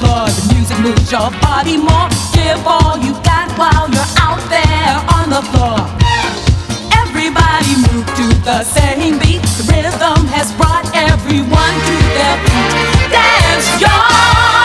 floor. The music moves your body more. Give all you got while you're out there on the floor. Everybody move to the same beat. The rhythm has brought everyone to their feet. Dance, y'all.